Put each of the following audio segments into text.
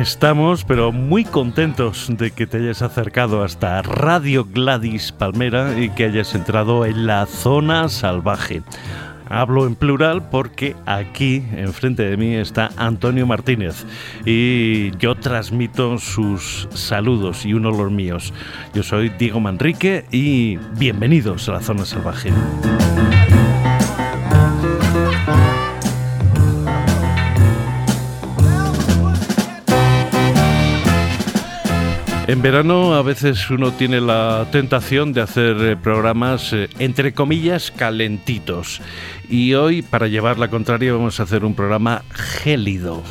estamos, pero muy contentos de que te hayas acercado hasta Radio Gladys Palmera y que hayas entrado en la zona salvaje. Hablo en plural porque aquí, enfrente de mí, está Antonio Martínez y yo transmito sus saludos y uno los míos. Yo soy Diego Manrique y bienvenidos a la zona salvaje. En verano a veces uno tiene la tentación de hacer eh, programas eh, entre comillas calentitos y hoy para llevar la contraria vamos a hacer un programa gélido.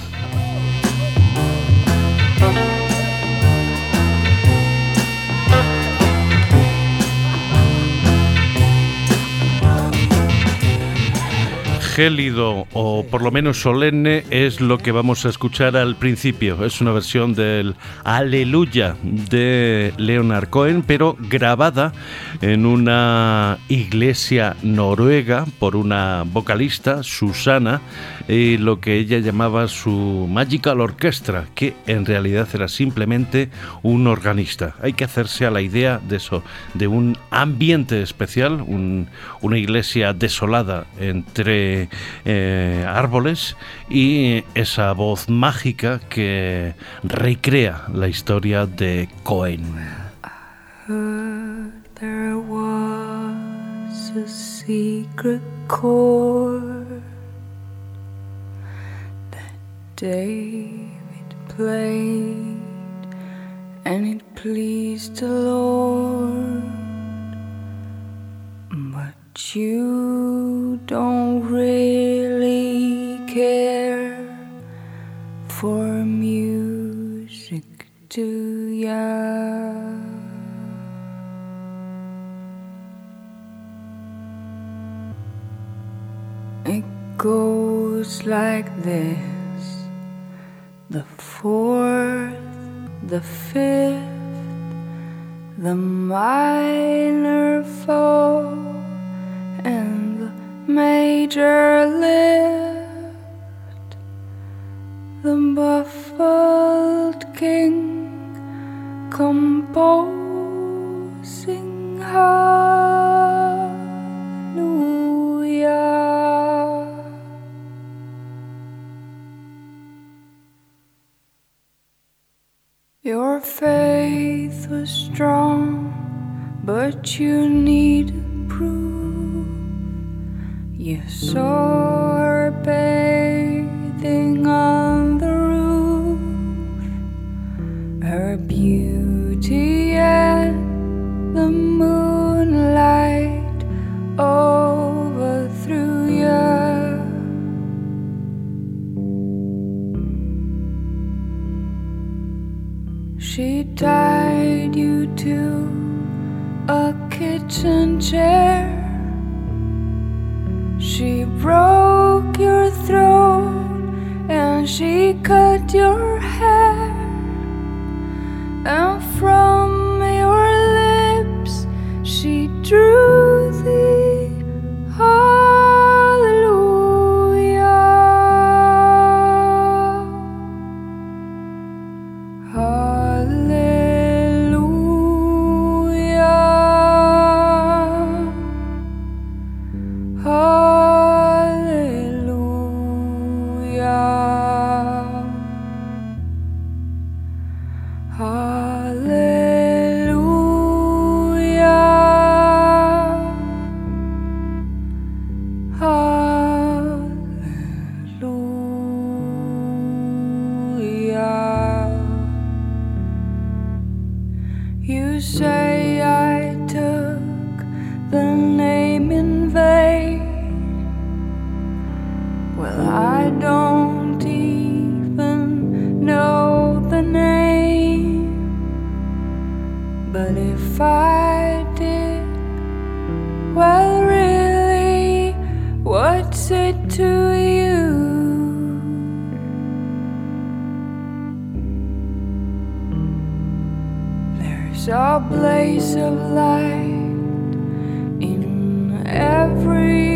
Gélido o por lo menos solemne es lo que vamos a escuchar al principio. Es una versión del Aleluya de Leonard Cohen, pero grabada en una iglesia noruega por una vocalista, Susana, y lo que ella llamaba su Magical Orchestra, que en realidad era simplemente un organista. Hay que hacerse a la idea de eso, de un ambiente especial, una iglesia desolada entre eh, árboles y esa voz mágica que recrea la historia de Cohen. David played and it pleased the Lord. But you don't really care for music, do ya? It goes like this the fourth, the fifth, the minor fall and the major lift, the buffled king composing hallelujah. Your faith was strong, but you need proof. You saw her bathing on the roof, her beauty chair she broke your throat and she cut your to you. There's a blaze of light in every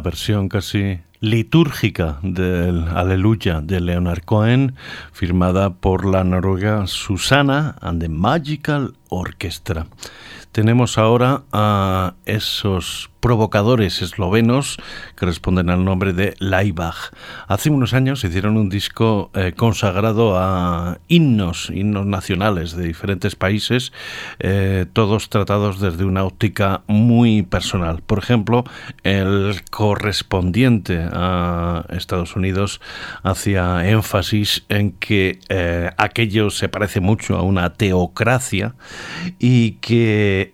versión casi litúrgica del Aleluya de Leonard Cohen, firmada por la noruega Susana and the Magical Orchestra. Tenemos ahora a esos provocadores eslovenos que responden al nombre de Laibach. Hace unos años hicieron un disco eh, consagrado a himnos, himnos nacionales de diferentes países, eh, todos tratados desde una óptica muy personal. Por ejemplo, el correspondiente a Estados Unidos hacía énfasis en que eh, aquello se parece mucho a una teocracia y que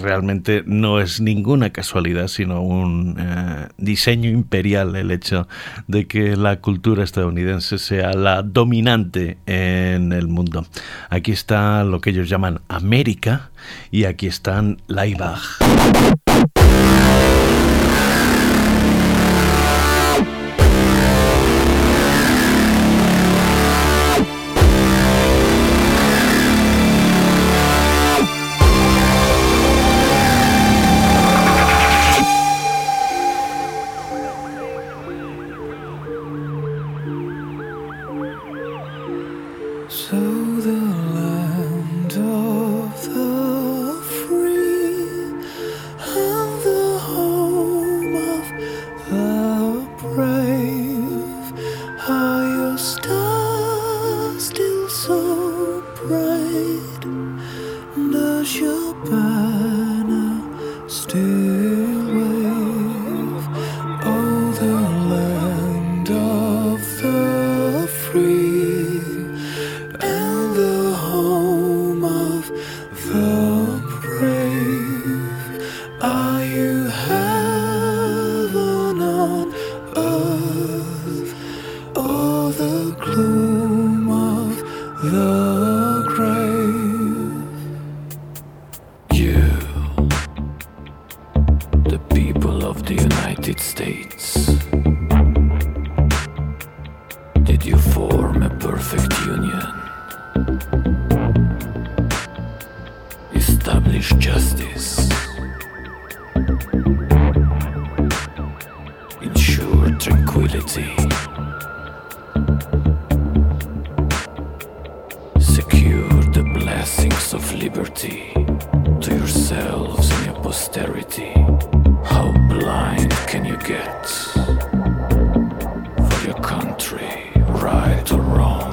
realmente no es ninguna casualidad, sino un eh, diseño imperial el hecho de que la cultura estadounidense sea la dominante en el mundo. Aquí está lo que ellos llaman América y aquí están Laibach. liberty to yourselves and your posterity. How blind can you get? For your country, right or wrong.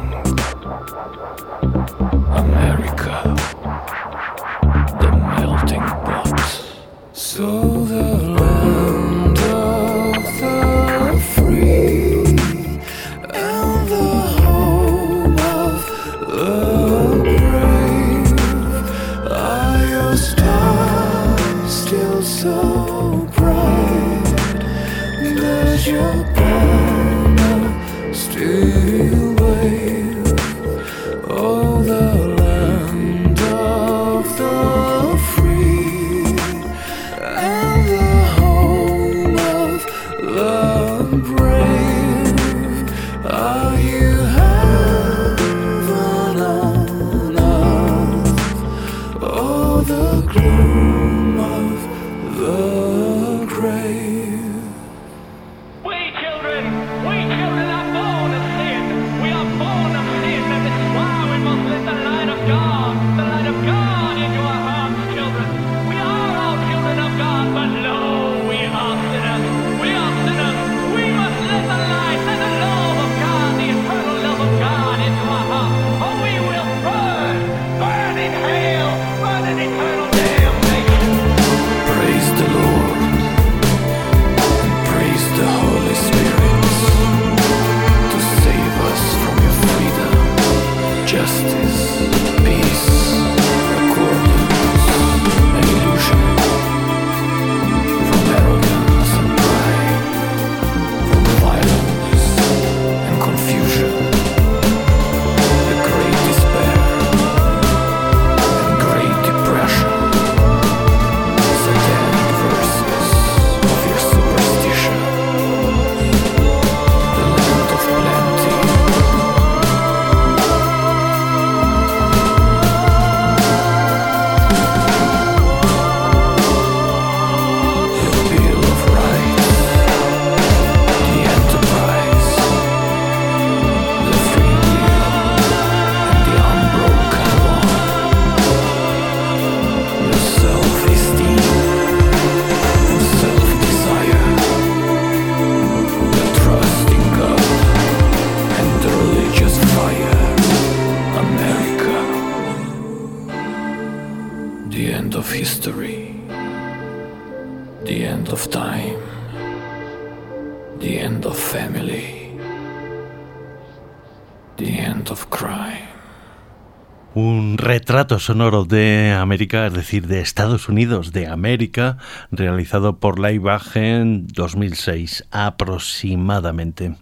Retrato sonoro de América, es decir, de Estados Unidos, de América, realizado por Live en 2006 aproximadamente.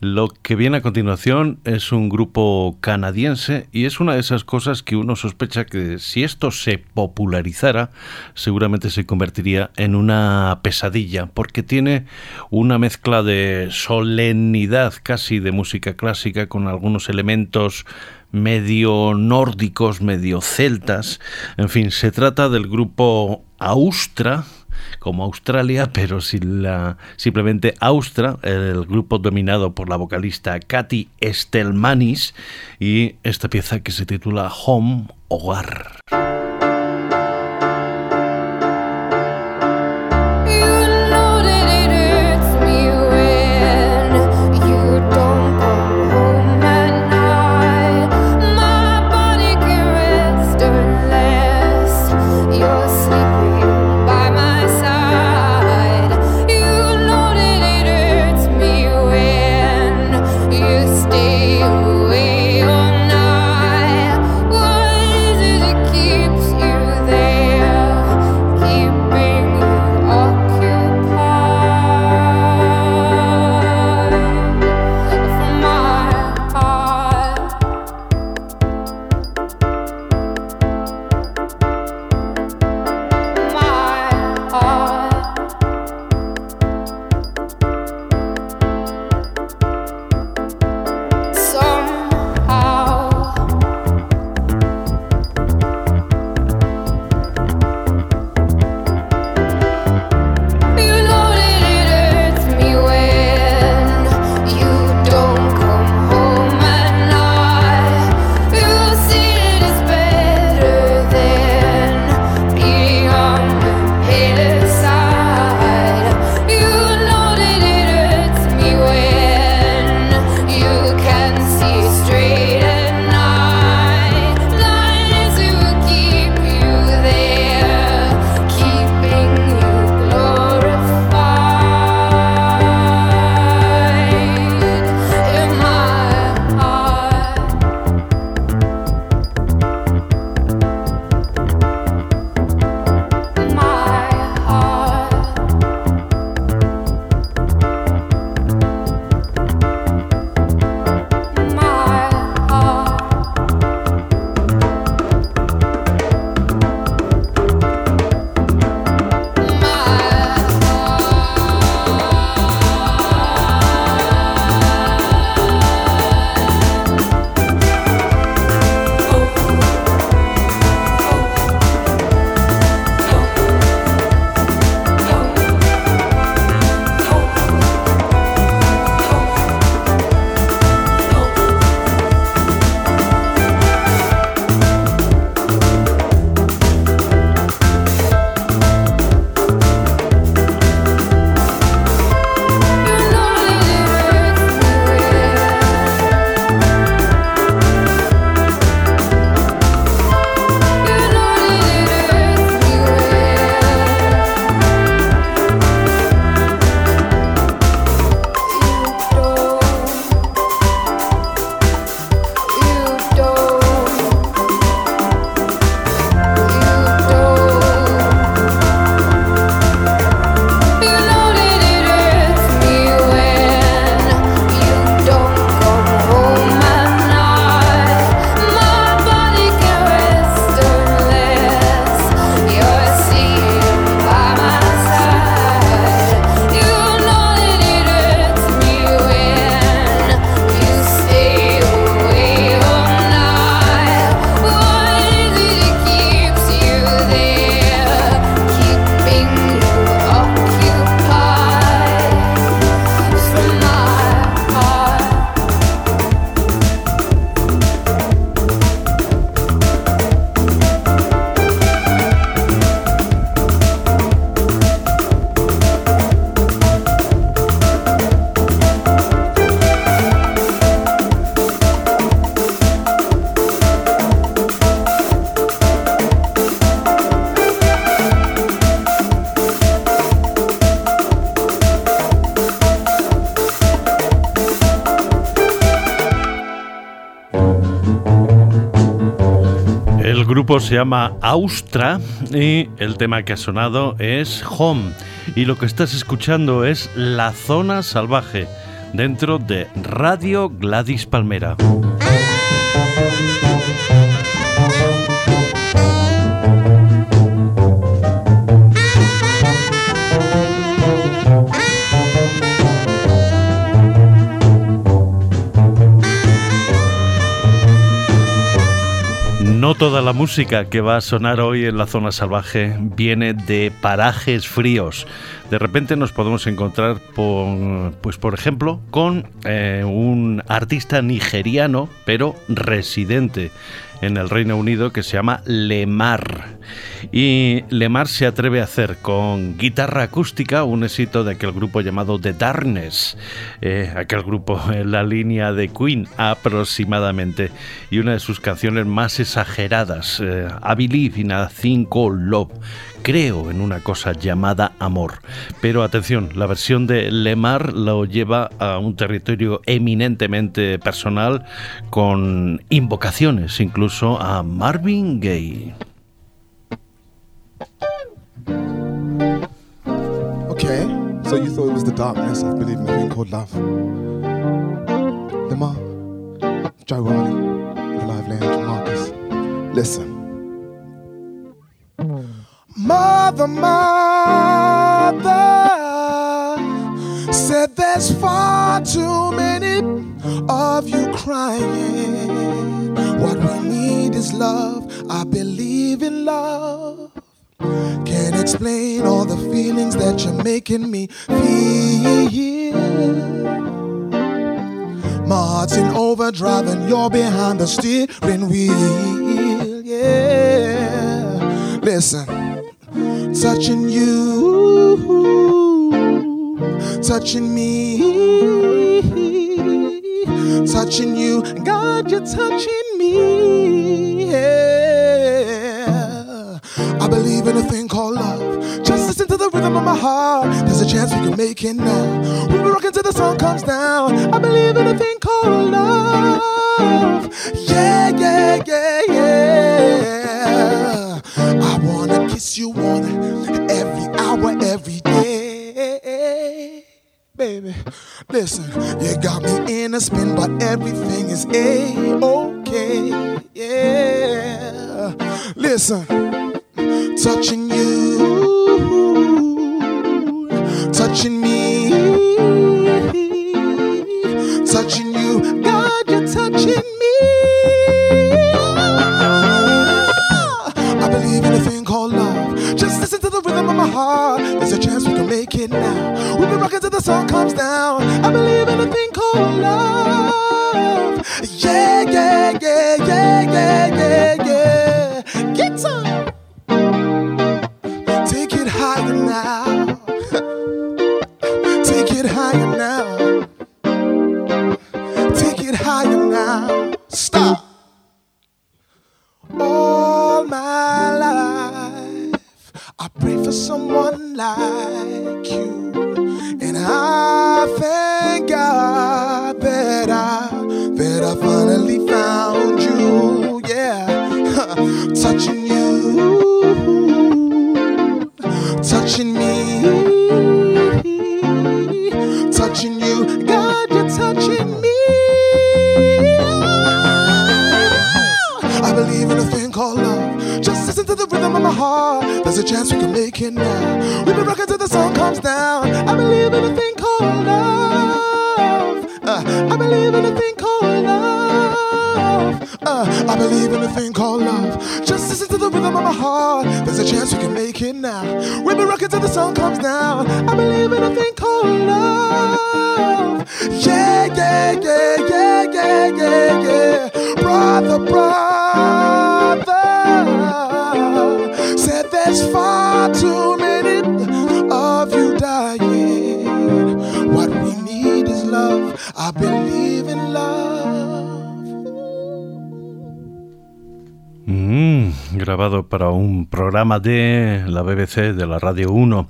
Lo que viene a continuación es un grupo canadiense y es una de esas cosas que uno sospecha que si esto se popularizara, seguramente se convertiría en una pesadilla, porque tiene una mezcla de solemnidad casi de música clásica con algunos elementos medio nórdicos, medio celtas. En fin, se trata del grupo Austra, como Australia, pero sin la, simplemente Austra, el grupo dominado por la vocalista Katy Stelmanis, y esta pieza que se titula Home, Hogar. Se llama Austra y el tema que ha sonado es Home. Y lo que estás escuchando es La Zona Salvaje dentro de Radio Gladys Palmera. Toda la música que va a sonar hoy en la zona salvaje viene de parajes fríos. De repente nos podemos encontrar, pues por ejemplo, con eh, un artista nigeriano, pero residente en el Reino Unido que se llama Lemar. Y Lemar se atreve a hacer con guitarra acústica un éxito de aquel grupo llamado The Darkness, eh, aquel grupo en la línea de Queen aproximadamente, y una de sus canciones más exageradas, eh, I Believe in a Thing Called Love. Creo en una cosa llamada amor. Pero atención, la versión de Lemar lo lleva a un territorio eminentemente personal con invocaciones incluso a Marvin Gaye. Okay, so you thought it was the darkness of believing in a thing called love. Lamar, Joe Riley, live lounge, Marcus. Listen. Mother, mother said there's far too many of you crying. What we need is love. I believe in love. Can't explain all the feelings that you're making me feel. My heart's in overdrive and you're behind the steering wheel. Yeah. Listen, touching you, touching me, touching you. God, you're touching me. Yeah. I believe in a thing called love. Just listen to the rhythm of my heart. There's a chance we can make it now. We'll be rocking till the sun comes down. I believe in a thing called love. Yeah, yeah, yeah, yeah. basement, but everything is A-OK. Touching you, touching me, touching you. God, you're touching me. I believe in a thing called love. Just listen to the rhythm of my heart. There's a chance we can make it now. Now. We've been rocking till the sun comes down. I believe in a thing called love. Yeah, yeah, yeah, yeah, yeah, yeah, yeah. Brother, brother. Para un programa de la BBC, de la Radio 1,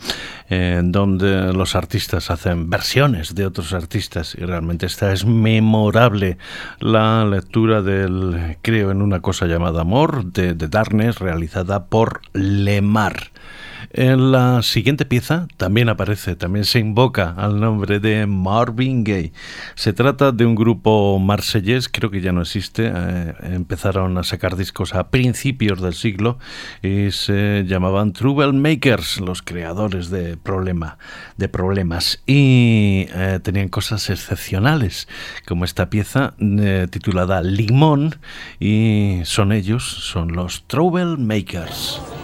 en donde los artistas hacen versiones de otros artistas y realmente esta es memorable la lectura del Creo en una cosa llamada Amor de, de Darkness realizada por Lemar. En la siguiente pieza también aparece, también se invoca al nombre de Marvin Gaye. Se trata de un grupo marsellés, creo que ya no existe, eh, empezaron a sacar discos a principios del siglo y se llamaban Troublemakers, los creadores de, problema, de problemas. Y eh, tenían cosas excepcionales, como esta pieza eh, titulada Limón, y son ellos, son los Troublemakers.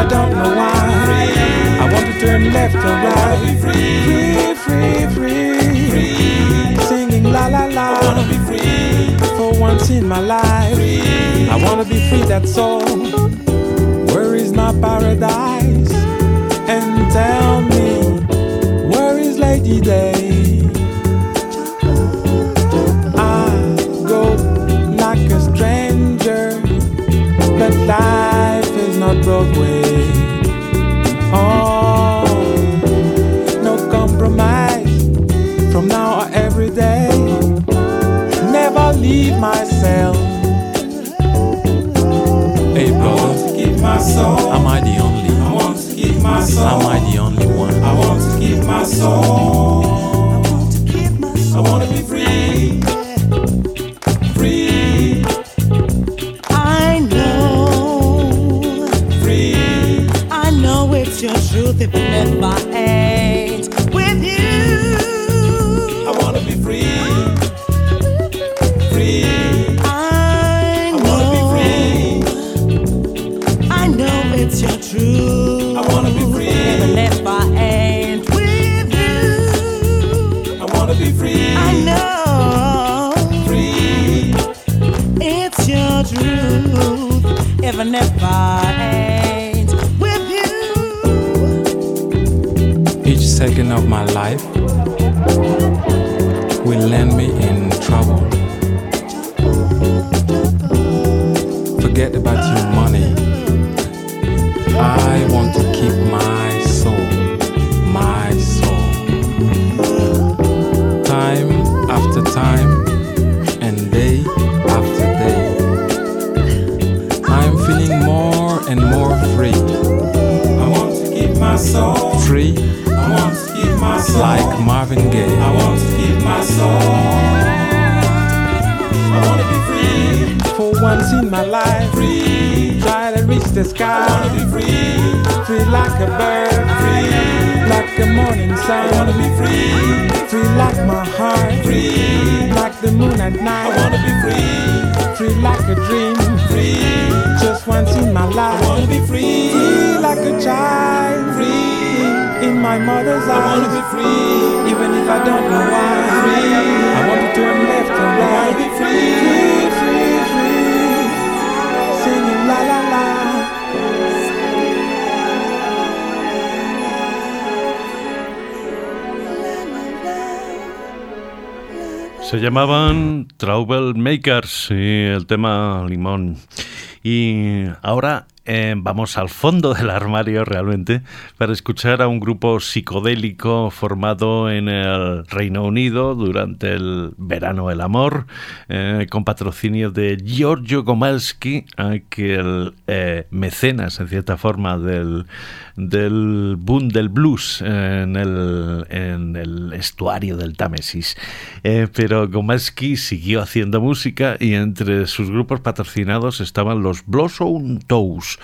I don't know why. Free, I want to turn left or right. Free, free, free, free, Singing la la la. I wanna be free for once in my life. Free. I wanna be free. That's all. Where is my paradise? And tell me, where is Lady Day? I go like a stranger, but life is not Broadway. Soul. Am I the only? I want to keep my soul. Am I the only one? I want to keep my soul. Of my life will land me in trouble. Forget about your money. I want to keep my soul, my soul. Time after time and day after day. I'm feeling more and more free. I want to keep my soul free like Marvin Gaye. I want to keep my soul. I want to be free for once in my life. Free, try to reach the sky. I want to be free, free like a bird. Free, like a morning sun. I want to be free, free like my heart. Free, like the moon at night. I want to be free, free like a dream. Free, just once in my life. I want to be free, free like a child. Free my mother's eyes. I wanna be free, even if I don't know why. Free. I want to turn left and right. I wanna be free, free, free, free. Singing la la la. Se llamaban Trouble Makers y el tema Limón. Y ahora eh, vamos al fondo del armario realmente para escuchar a un grupo psicodélico formado en el Reino Unido durante el verano del amor, eh, con patrocinio de Giorgio Gomalski, eh, mecenas en cierta forma del, del boom del blues en el, en el estuario del Támesis. pero Gomalski siguió haciendo música y entre sus grupos patrocinados estaban los Blossom Toes,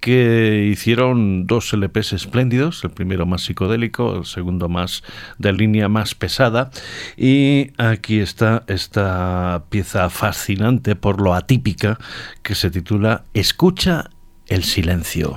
que hicieron dos LPs espléndidos, el primero más psicodélico, el segundo más de línea más pesada. Y aquí está esta pieza fascinante por lo atípica que se titula Escucha el silencio.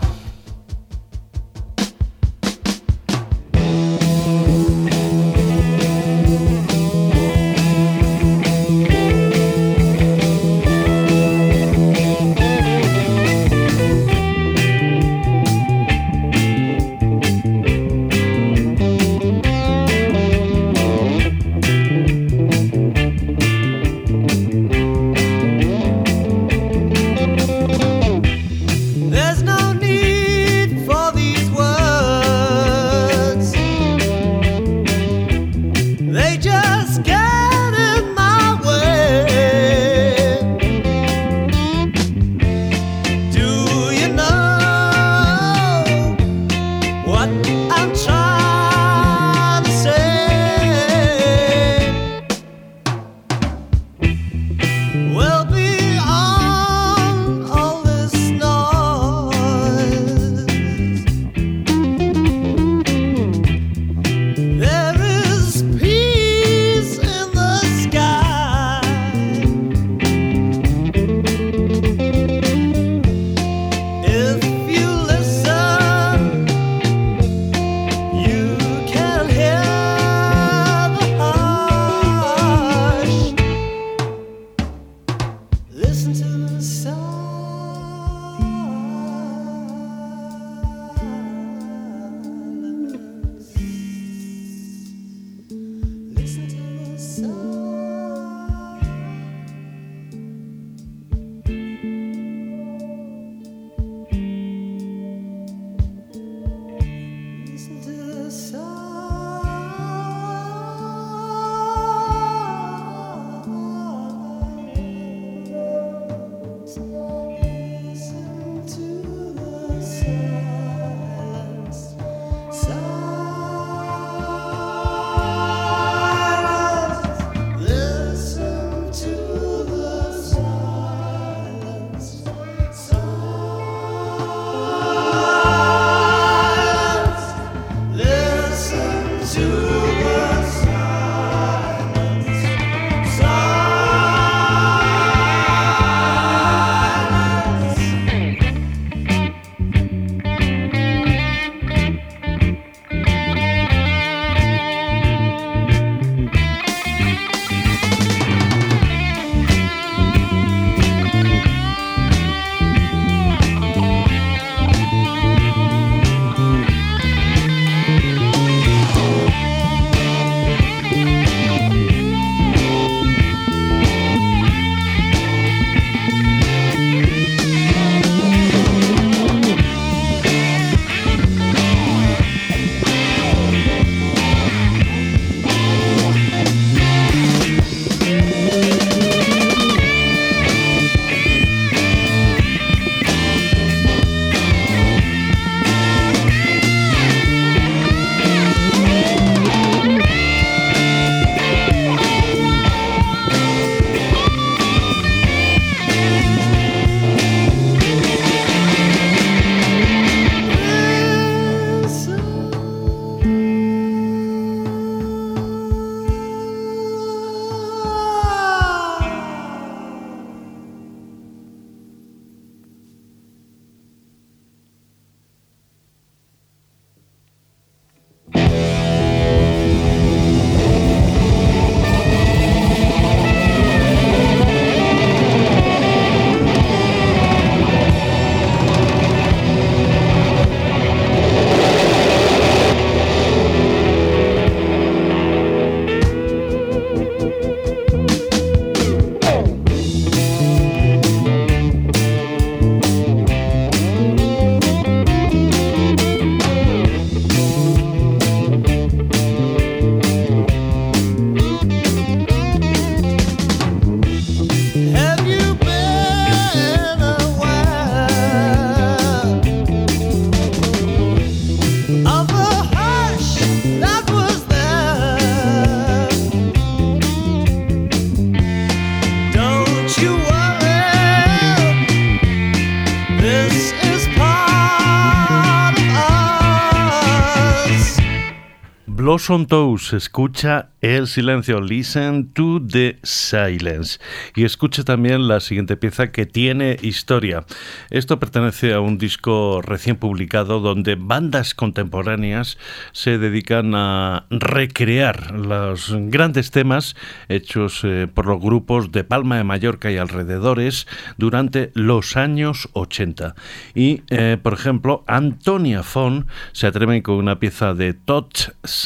Blossom Toes, escucha el silencio, listen to the silence. Y escucha también la siguiente pieza que tiene historia. Esto pertenece a un disco recién publicado donde bandas contemporáneas se dedican a recrear los grandes temas hechos eh, por los grupos de Palma de Mallorca y alrededores durante los años 80. Y, eh, por ejemplo, Antonia Fon se atreve con una pieza de Todd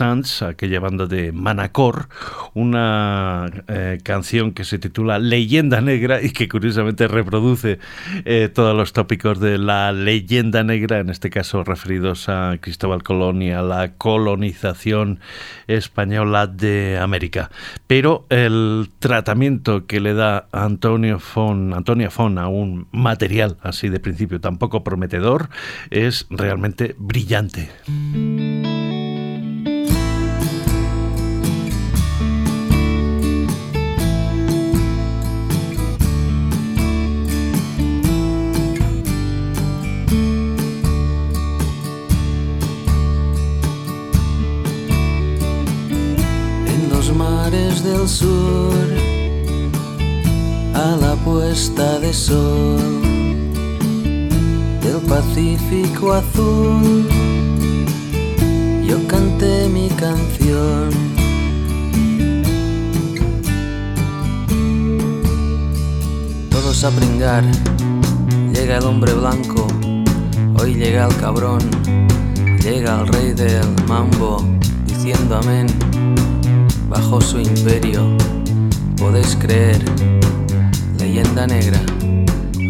Aquella banda de Manacor, una eh, canción que se titula Leyenda Negra y que curiosamente reproduce eh, todos los tópicos de la leyenda negra, en este caso referidos a Cristóbal Colón y a la colonización española de América. Pero el tratamiento que le da Antonio Fon, Antonia Fon a un material así de principio tan poco prometedor es realmente brillante. Sur a la puesta de sol del Pacífico azul. Yo canté mi canción. Todos a pringar, llega el hombre blanco, hoy llega el cabrón, llega el rey del mambo, diciendo amén bajo su imperio. Podéis creer, leyenda negra,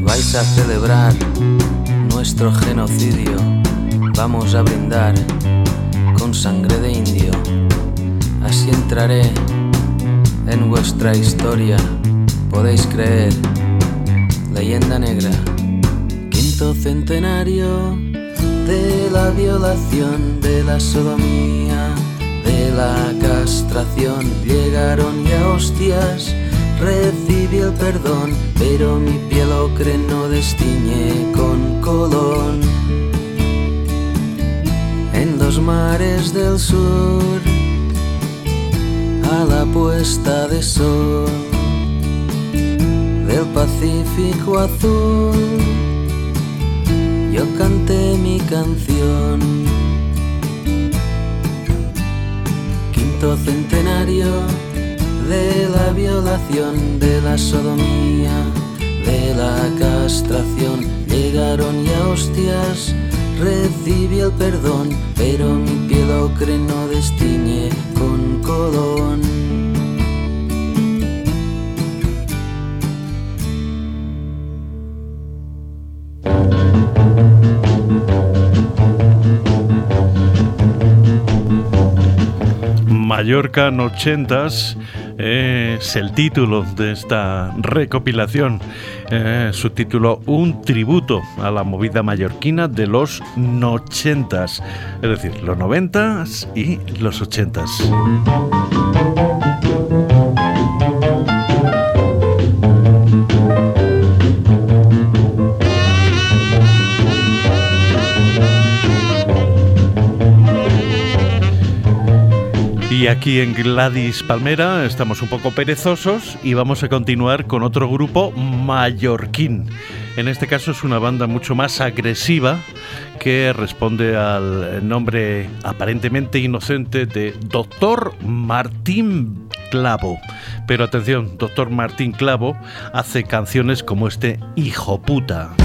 vais a celebrar nuestro genocidio. Vamos a brindar con sangre de indio. Así entraré en vuestra historia. Podéis creer, leyenda negra, quinto centenario de la violación de la sodomía la castración llegaron ya hostias, recibí el perdón, pero mi piel ocre no destiñe con colón. En los mares del sur, a la puesta de sol, del Pacífico azul, yo canté mi canción centenario de la violación, de la sodomía, de la castración. Llegaron ya hostias, recibí el perdón, pero mi piel ocre no destiñe con colón. Mallorca en ochentas es el título de esta recopilación. Eh, su título Un tributo a la movida mallorquina de los nochentas, es decir, los noventas y los ochentas. Y aquí en Gladys Palmera estamos un poco perezosos y vamos a continuar con otro grupo mallorquín. En este caso es una banda mucho más agresiva que responde al nombre aparentemente inocente de Doctor Martín Clavo. Pero atención, Doctor Martín Clavo hace canciones como este Hijo puta.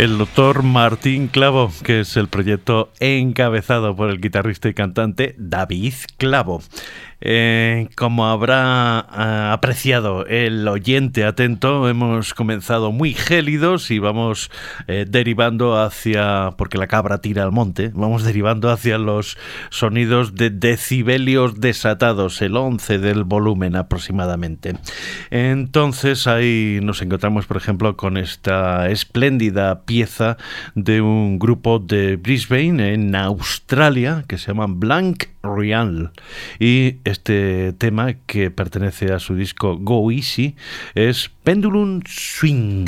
El doctor Martín Clavo, que es el proyecto encabezado por el guitarrista y cantante David Clavo. Eh, como habrá eh, apreciado el oyente atento, hemos comenzado muy gélidos y vamos eh, derivando hacia, porque la cabra tira al monte, vamos derivando hacia los sonidos de decibelios desatados, el 11 del volumen aproximadamente. Entonces ahí nos encontramos, por ejemplo, con esta espléndida pieza de un grupo de Brisbane en Australia que se llaman Blank Real y este tema que pertenece a su disco Go Easy es Pendulum Swing.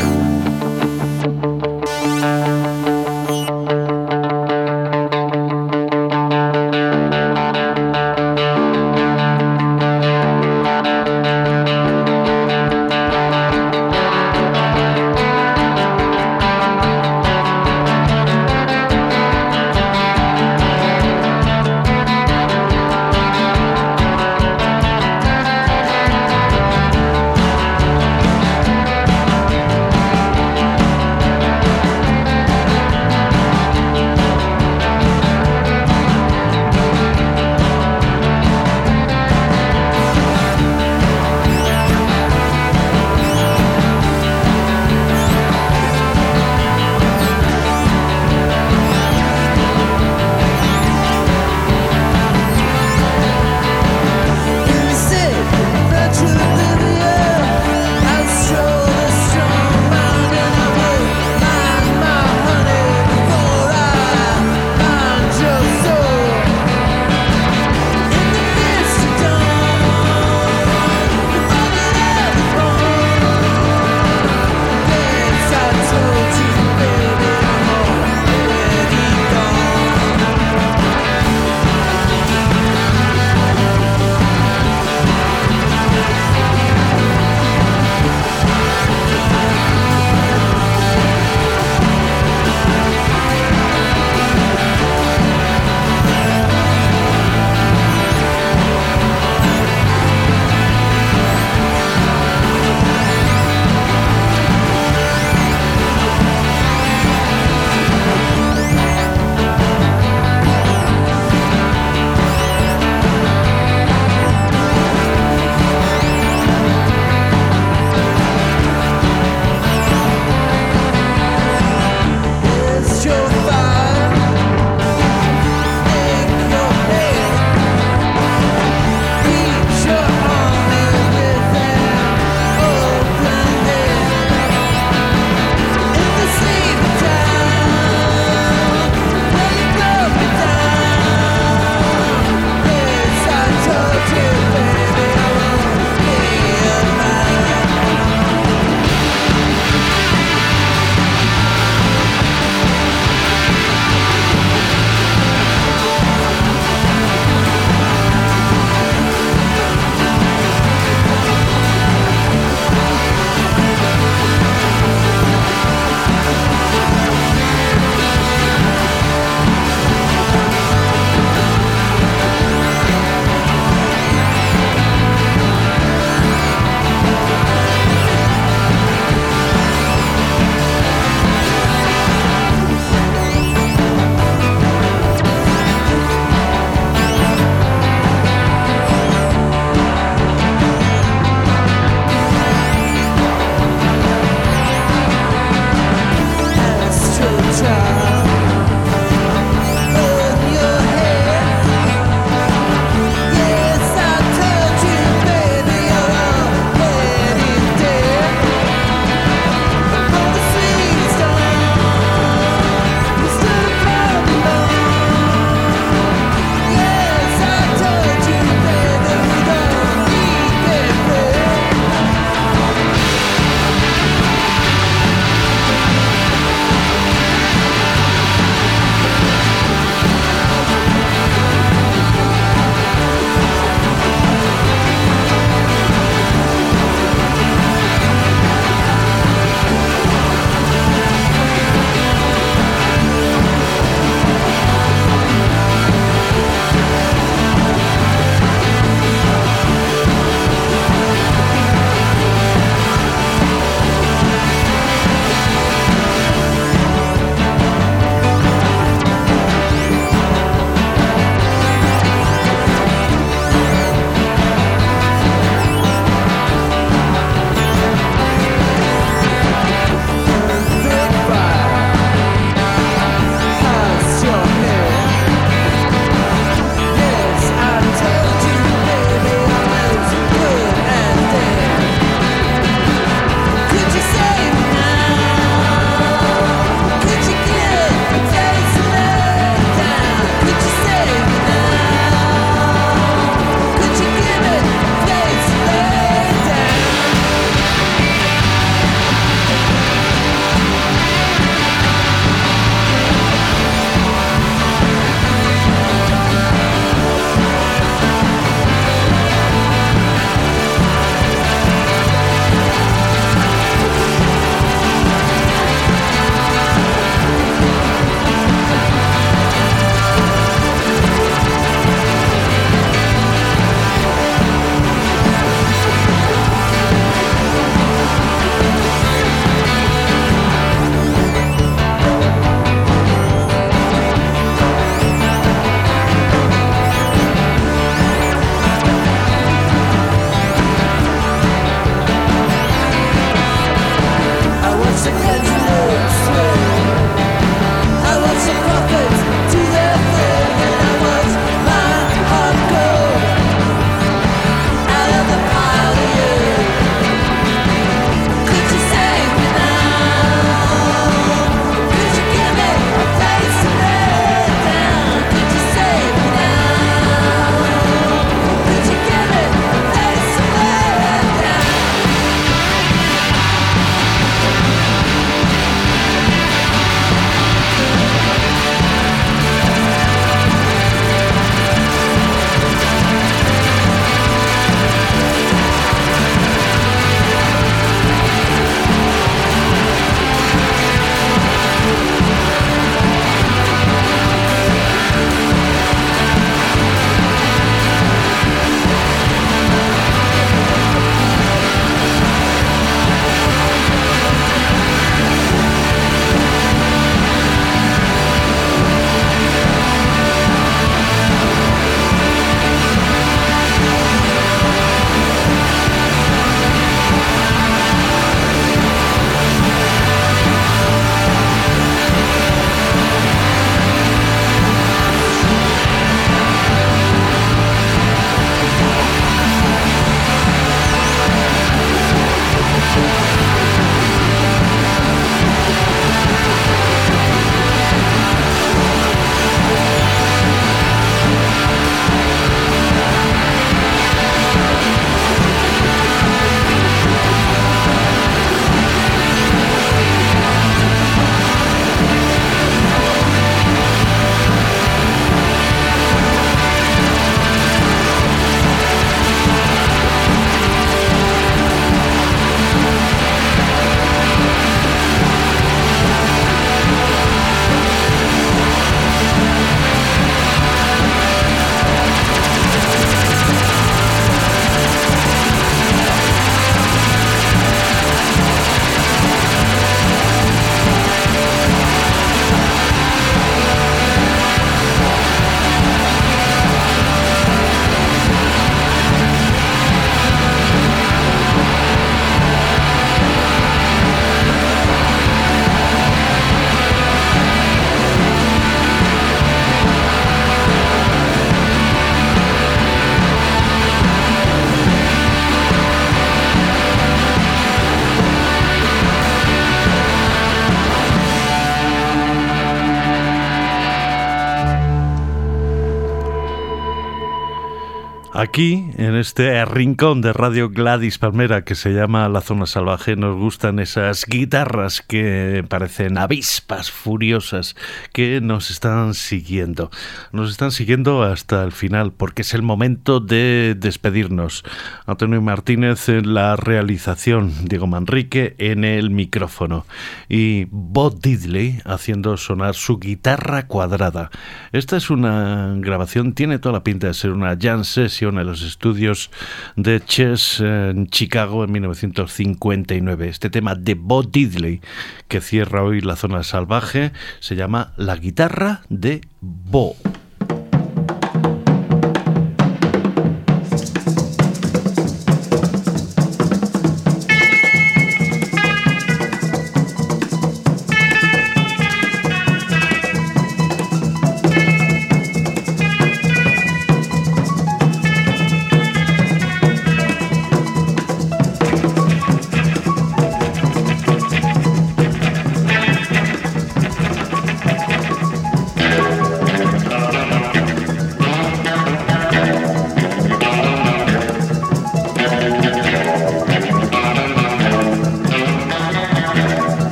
Aquí, en este rincón de Radio Gladys Palmera que se llama La Zona Salvaje, nos gustan esas guitarras que parecen avispas furiosas que nos están siguiendo. Nos están siguiendo hasta el final porque es el momento de despedirnos. Antonio Martínez en la realización, Diego Manrique en el micrófono y Bob Diddley haciendo sonar su guitarra cuadrada. Esta es una grabación, tiene toda la pinta de ser una jam en los estudios de Chess en Chicago en 1959. Este tema de Bo Diddley, que cierra hoy la zona salvaje, se llama La guitarra de Bo.